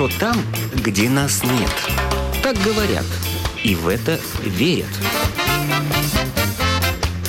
хорошо там, где нас нет. Так говорят, и в это верят.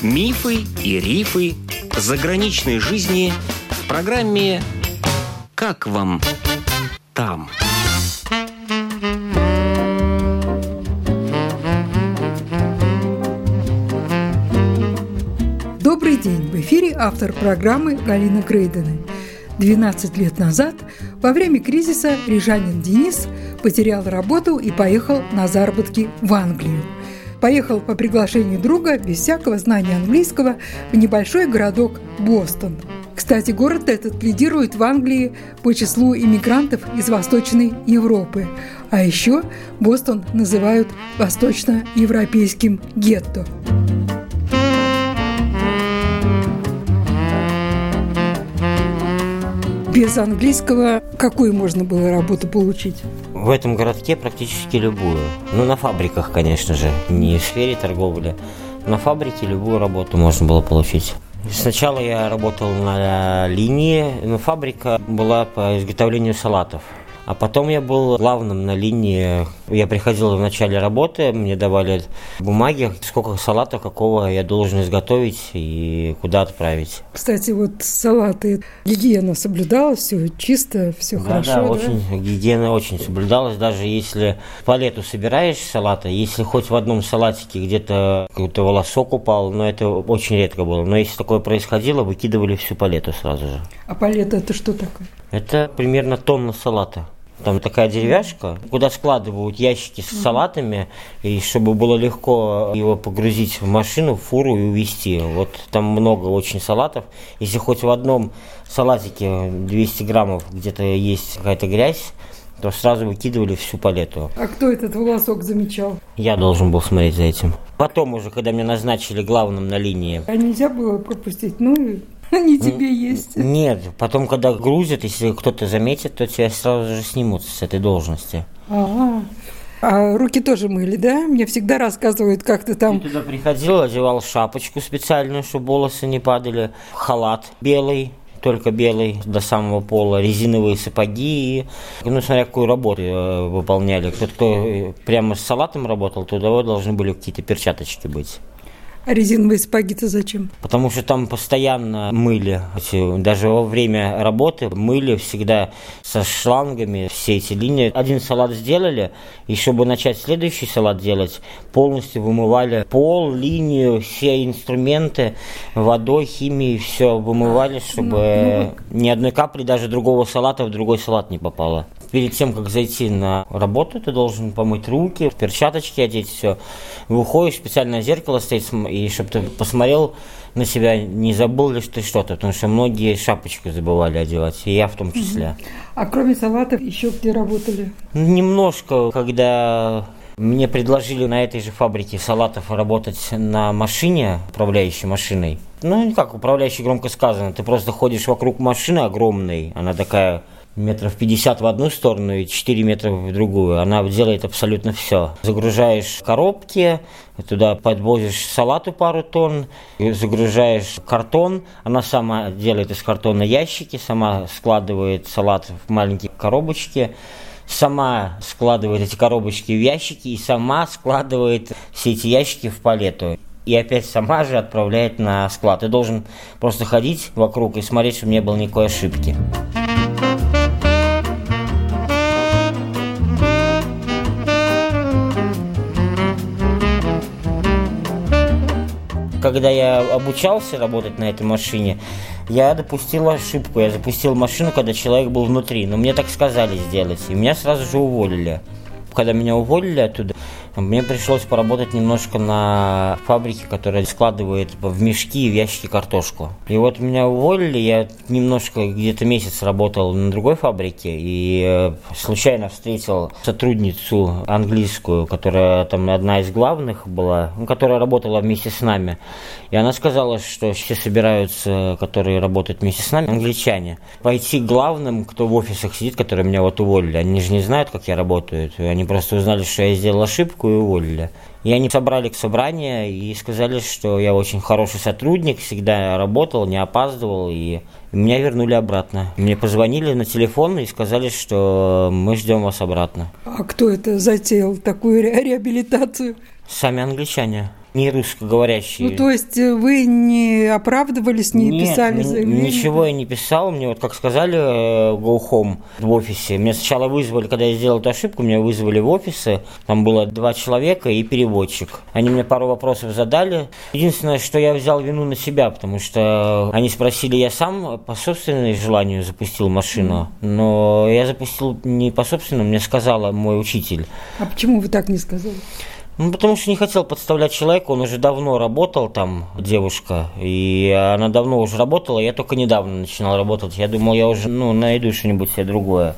Мифы и рифы заграничной жизни в программе «Как вам там?». Добрый день! В эфире автор программы Галина Грейдена. 12 лет назад, во время кризиса, рижанин Денис потерял работу и поехал на заработки в Англию. Поехал по приглашению друга без всякого знания английского в небольшой городок Бостон. Кстати, город этот лидирует в Англии по числу иммигрантов из Восточной Европы. А еще Бостон называют восточноевропейским гетто. Без английского какую можно было работу получить? В этом городке практически любую. Ну, на фабриках, конечно же, не в сфере торговли. На фабрике любую работу можно было получить. Сначала я работал на линии, но фабрика была по изготовлению салатов. А потом я был главным на линии. Я приходил в начале работы, мне давали бумаги, сколько салата какого я должен изготовить и куда отправить. Кстати, вот салаты, гигиена соблюдалась, все чисто, все да, хорошо. Да, да, очень, гигиена очень соблюдалась. Даже если палету собираешь салата, если хоть в одном салатике где-то какой-то волосок упал, но это очень редко было. Но если такое происходило, выкидывали всю палету сразу же. А палета это что такое? Это примерно тонна салата. Там такая деревяшка, куда складывают ящики с салатами, и чтобы было легко его погрузить в машину, в фуру и увезти. Вот там много очень салатов. Если хоть в одном салатике 200 граммов где-то есть какая-то грязь, то сразу выкидывали всю палету. А кто этот волосок замечал? Я должен был смотреть за этим. Потом уже, когда меня назначили главным на линии. А нельзя было пропустить? Ну, они тебе есть. Нет, потом, когда грузят, если кто-то заметит, то тебя сразу же снимут с этой должности. Ага. А руки тоже мыли, да? Мне всегда рассказывают, как ты там... Я туда приходил, одевал шапочку специальную, чтобы волосы не падали, халат белый, только белый до самого пола, резиновые сапоги. Ну, смотря какую работу э, выполняли. Кто-то, кто прямо с салатом работал, то должны были какие-то перчаточки быть. А резиновые сапоги-то зачем? Потому что там постоянно мыли. Даже во время работы мыли всегда со шлангами все эти линии. Один салат сделали, и чтобы начать следующий салат делать, полностью вымывали пол, линию, все инструменты водой, химией, все вымывали, чтобы ну, ну, ни одной капли даже другого салата в другой салат не попало перед тем, как зайти на работу, ты должен помыть руки, перчаточки одеть, все. Выходишь, специальное зеркало стоит, и чтобы ты посмотрел на себя, не забыл ли ты что-то, потому что многие шапочку забывали одевать, и я в том числе. А кроме салатов еще где работали? Немножко, когда мне предложили на этой же фабрике салатов работать на машине, управляющей машиной. Ну, как управляющий громко сказано, ты просто ходишь вокруг машины огромной, она такая метров 50 в одну сторону и 4 метра в другую. Она делает абсолютно все. Загружаешь коробки, туда подвозишь салату пару тонн, загружаешь картон, она сама делает из картона ящики, сама складывает салат в маленькие коробочки, сама складывает эти коробочки в ящики и сама складывает все эти ящики в палету и опять сама же отправляет на склад. Ты должен просто ходить вокруг и смотреть, чтобы не было никакой ошибки. Когда я обучался работать на этой машине, я допустил ошибку. Я запустил машину, когда человек был внутри. Но мне так сказали сделать. И меня сразу же уволили. Когда меня уволили оттуда, мне пришлось поработать немножко на фабрике, которая складывает в мешки и в ящики картошку. И вот меня уволили, я немножко где-то месяц работал на другой фабрике и э, случайно встретил сотрудницу английскую, которая там одна из главных была, ну, которая работала вместе с нами. И она сказала, что все собираются, которые работают вместе с нами, англичане, пойти главным, кто в офисах сидит, которые меня вот уволили. Они же не знают, как я работаю. Они просто узнали, что я сделал ошибку и уволили. И они собрали к собранию и сказали, что я очень хороший сотрудник, всегда работал, не опаздывал, и меня вернули обратно. Мне позвонили на телефон и сказали, что мы ждем вас обратно. А кто это затеял такую ре- реабилитацию? Сами англичане не русскоговорящие. Ну, то есть э, вы не оправдывались, не Нет, писали н- заявление? Ничего я не писал. Мне вот как сказали э, go home в офисе. Меня сначала вызвали, когда я сделал эту ошибку, меня вызвали в офисы. Там было два человека и переводчик. Они мне пару вопросов задали. Единственное, что я взял вину на себя, потому что они спросили, я сам по собственному желанию запустил машину. Но я запустил не по собственному, мне сказала мой учитель. А почему вы так не сказали? Ну, потому что не хотел подставлять человека, он уже давно работал там, девушка, и она давно уже работала, я только недавно начинал работать. Я думал, я уже, ну, найду что-нибудь себе другое.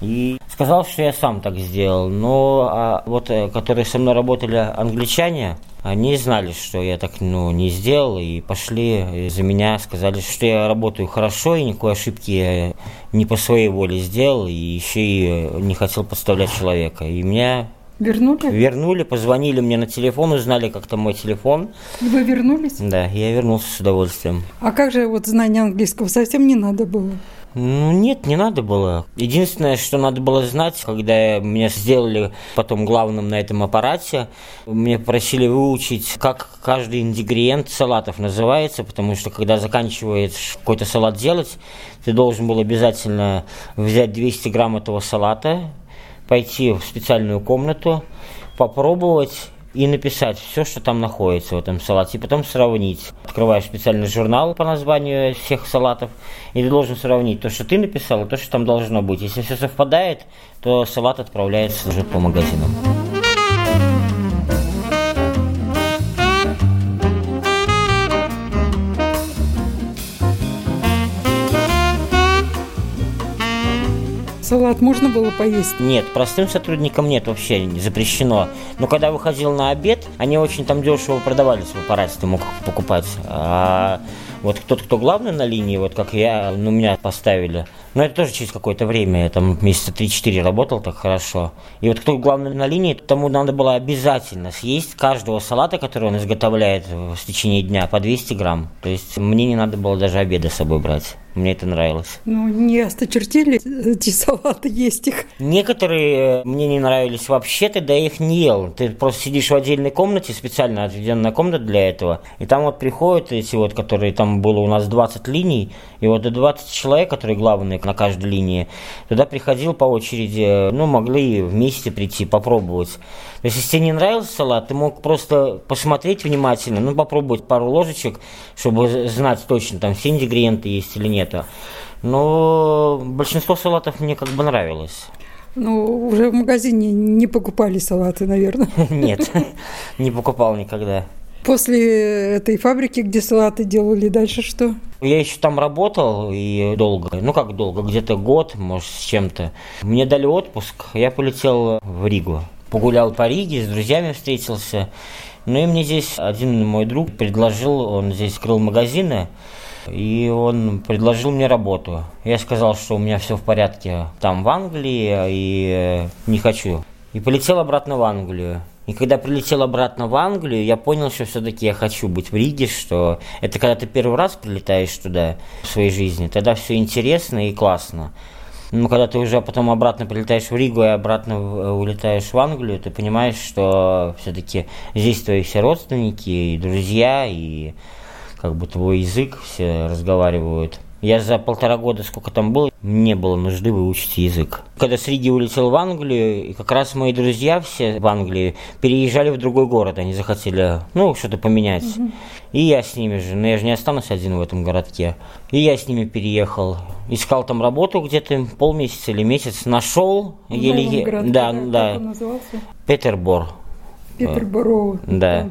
И сказал, что я сам так сделал. Но а вот, э, которые со мной работали англичане, они знали, что я так ну, не сделал, и пошли за меня, сказали, что я работаю хорошо, и никакой ошибки я не по своей воле сделал, и еще и не хотел подставлять человека. И меня Вернули? Вернули, позвонили мне на телефон, узнали как-то мой телефон. И Вы вернулись? Да, я вернулся с удовольствием. А как же вот знание английского совсем не надо было? Ну, нет, не надо было. Единственное, что надо было знать, когда меня сделали потом главным на этом аппарате, мне попросили выучить, как каждый ингредиент салатов называется, потому что когда заканчиваешь какой-то салат делать, ты должен был обязательно взять 200 грамм этого салата, пойти в специальную комнату, попробовать и написать все, что там находится в этом салате, и потом сравнить. Открываешь специальный журнал по названию всех салатов, и ты должен сравнить то, что ты написал, и то, что там должно быть. Если все совпадает, то салат отправляется уже по магазинам. Салат можно было поесть? Нет, простым сотрудникам нет вообще, не запрещено. Но когда выходил на обед, они очень там дешево продавались в аппарате, ты мог покупать. А вот тот, кто главный на линии, вот как я, ну, меня поставили. Но это тоже через какое-то время, я там месяца 3-4 работал так хорошо. И вот кто главный на линии, тому надо было обязательно съесть каждого салата, который он изготовляет в течение дня, по 200 грамм. То есть мне не надо было даже обеда с собой брать. Мне это нравилось. Ну, не осточертели эти салаты есть их. Некоторые мне не нравились вообще, тогда я их не ел. Ты просто сидишь в отдельной комнате, специально отведенная комната для этого, и там вот приходят эти вот, которые там было у нас 20 линий, и вот до 20 человек, которые главные на каждой линии, туда приходил по очереди, ну, могли вместе прийти, попробовать. То есть, если тебе не нравился салат, ты мог просто посмотреть внимательно, ну, попробовать пару ложечек, чтобы знать точно, там все ингредиенты есть или нет. Но большинство салатов мне как бы нравилось. Ну, уже в магазине не покупали салаты, наверное. Нет, не покупал никогда. После этой фабрики, где салаты делали, дальше что? Я еще там работал и долго, ну как долго, где-то год, может, с чем-то. Мне дали отпуск, я полетел в Ригу. Погулял по Риге, с друзьями встретился. Ну и мне здесь один мой друг предложил, он здесь открыл магазины, и он предложил мне работу. Я сказал, что у меня все в порядке там в Англии, и не хочу. И полетел обратно в Англию. И когда прилетел обратно в Англию, я понял, что все-таки я хочу быть в Риге, что это когда ты первый раз прилетаешь туда в своей жизни, тогда все интересно и классно. Но когда ты уже потом обратно прилетаешь в Ригу и обратно улетаешь в Англию, ты понимаешь, что все-таки здесь твои все родственники и друзья, и как бы твой язык все разговаривают. Я за полтора года, сколько там был, не было нужды выучить язык. Когда с Риги улетел в Англию, и как раз мои друзья все в Англии переезжали в другой город, они захотели, ну, что-то поменять. Mm-hmm. И я с ними же, но я же не останусь один в этом городке. И я с ними переехал. Искал там работу где-то полмесяца или месяц, нашел. В еле... городке, да, да. назывался? Петербор. Петерборо. Да.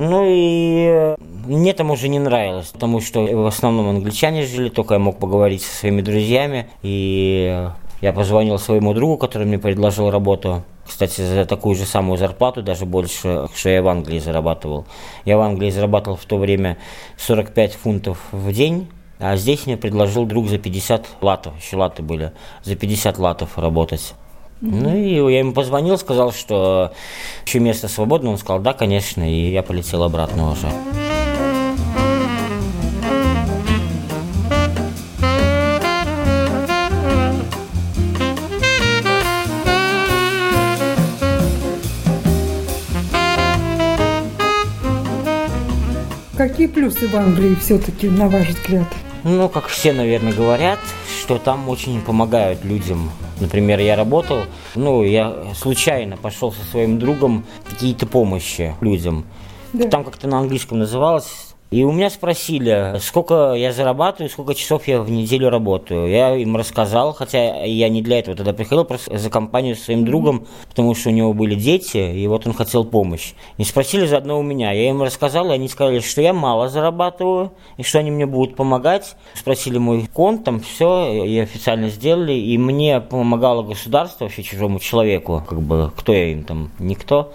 Ну и мне там уже не нравилось, потому что в основном англичане жили, только я мог поговорить со своими друзьями. И я позвонил своему другу, который мне предложил работу. Кстати, за такую же самую зарплату, даже больше, что я в Англии зарабатывал. Я в Англии зарабатывал в то время 45 фунтов в день, а здесь мне предложил друг за 50 латов, еще латы были, за 50 латов работать. Ну и я ему позвонил, сказал, что еще место свободно. Он сказал, да, конечно, и я полетел обратно уже. Какие плюсы в Англии все-таки, на ваш взгляд? Ну, как все, наверное, говорят, что там очень помогают людям. Например, я работал, ну, я случайно пошел со своим другом какие-то помощи людям. Да. Там как-то на английском называлось и у меня спросили, сколько я зарабатываю, сколько часов я в неделю работаю. Я им рассказал, хотя я не для этого тогда приходил, просто за компанию с своим другом, потому что у него были дети, и вот он хотел помощь. И спросили заодно у меня. Я им рассказал, и они сказали, что я мало зарабатываю, и что они мне будут помогать. Спросили мой конт, там все, и официально сделали, и мне помогало государство, вообще чужому человеку, как бы, кто я им там, никто.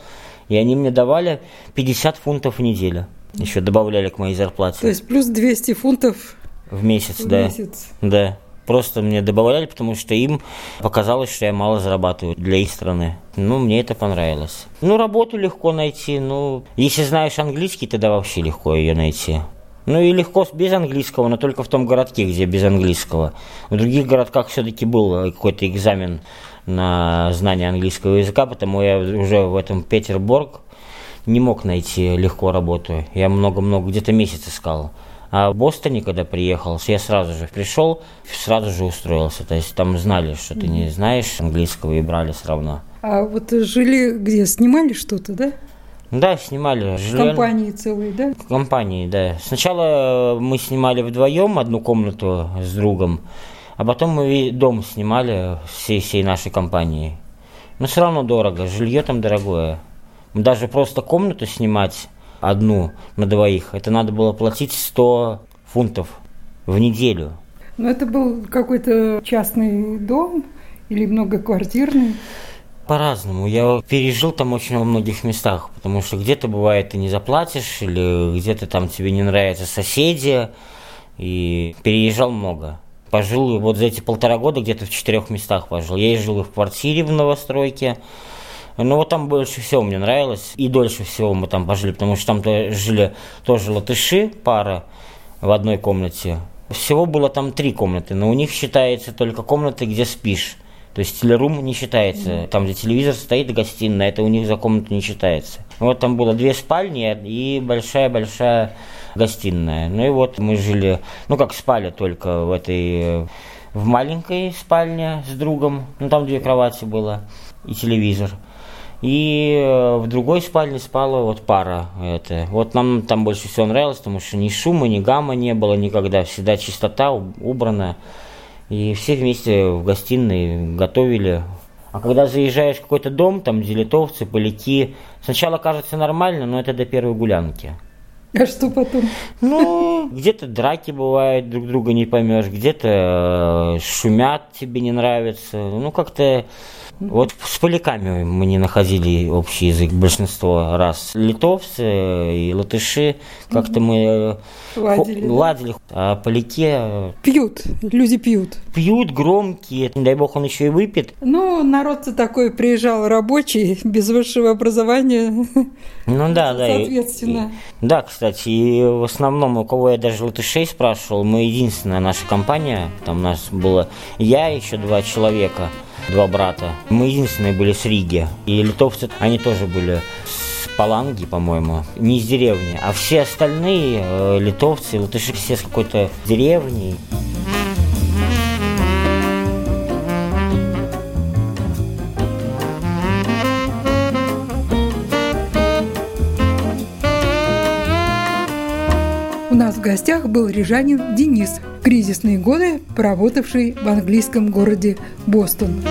И они мне давали 50 фунтов в неделю. Еще добавляли к моей зарплате. То есть плюс 200 фунтов в месяц, в да. месяц. Да. Просто мне добавляли, потому что им показалось, что я мало зарабатываю для их страны. Ну, мне это понравилось. Ну, работу легко найти. Ну, если знаешь английский, тогда вообще легко ее найти. Ну и легко без английского, но только в том городке, где без английского. В других городках все-таки был какой-то экзамен на знание английского языка, потому я уже в этом Петербург не мог найти легко работу. Я много-много, где-то месяц искал. А в Бостоне, когда приехал, я сразу же пришел, сразу же устроился. То есть там знали, что ты не знаешь английского и брали все равно. А вот жили где? Снимали что-то, да? Да, снимали. Жили... Компании целые, да? Компании, да. Сначала мы снимали вдвоем одну комнату с другом, а потом мы дом снимали всей, всей нашей компании. Но все равно дорого, жилье там дорогое. Даже просто комнату снимать одну на двоих, это надо было платить 100 фунтов в неделю. Но это был какой-то частный дом или многоквартирный? По-разному. Я пережил там очень во многих местах, потому что где-то бывает ты не заплатишь, или где-то там тебе не нравятся соседи, и переезжал много. Пожил вот за эти полтора года где-то в четырех местах пожил. Я жил в квартире в новостройке, ну, вот там больше всего мне нравилось. И дольше всего мы там пожили, потому что там -то жили тоже латыши, пара в одной комнате. Всего было там три комнаты, но у них считается только комнаты, где спишь. То есть телерум не считается. Там, где телевизор стоит, гостиная, это у них за комнату не считается. Вот там было две спальни и большая-большая гостиная. Ну и вот мы жили, ну как спали только в этой в маленькой спальне с другом. Ну там две кровати было и телевизор. И э, в другой спальне спала вот пара. Это. Вот нам там больше всего нравилось, потому что ни шума, ни гамма не было никогда. Всегда чистота, убрана. И все вместе в гостиной готовили. А когда заезжаешь в какой-то дом, там где литовцы, поляки, сначала кажется нормально, но это до первой гулянки. А что потом? Ну, где-то драки бывают, друг друга не поймешь, где-то э, шумят, тебе не нравится. Ну, как-то вот с поляками мы не находили общий язык большинство раз. Литовцы и латыши как-то мы э, ладили. ладили. А поляки... Э, пьют, люди пьют. Пьют, громкие, не дай бог он еще и выпьет. Ну, народ-то такой приезжал рабочий, без высшего образования. Ну да, да. Соответственно. И, да, кстати, и в основном, у кого я даже латышей спрашивал, мы единственная наша компания, там у нас было я, еще два человека – два брата. Мы единственные были с Риги. И литовцы, они тоже были с Паланги, по-моему, не из деревни. А все остальные э, литовцы, латыши все с какой-то деревни. Гостях был рижанин Денис, кризисные годы, поработавший в английском городе Бостон.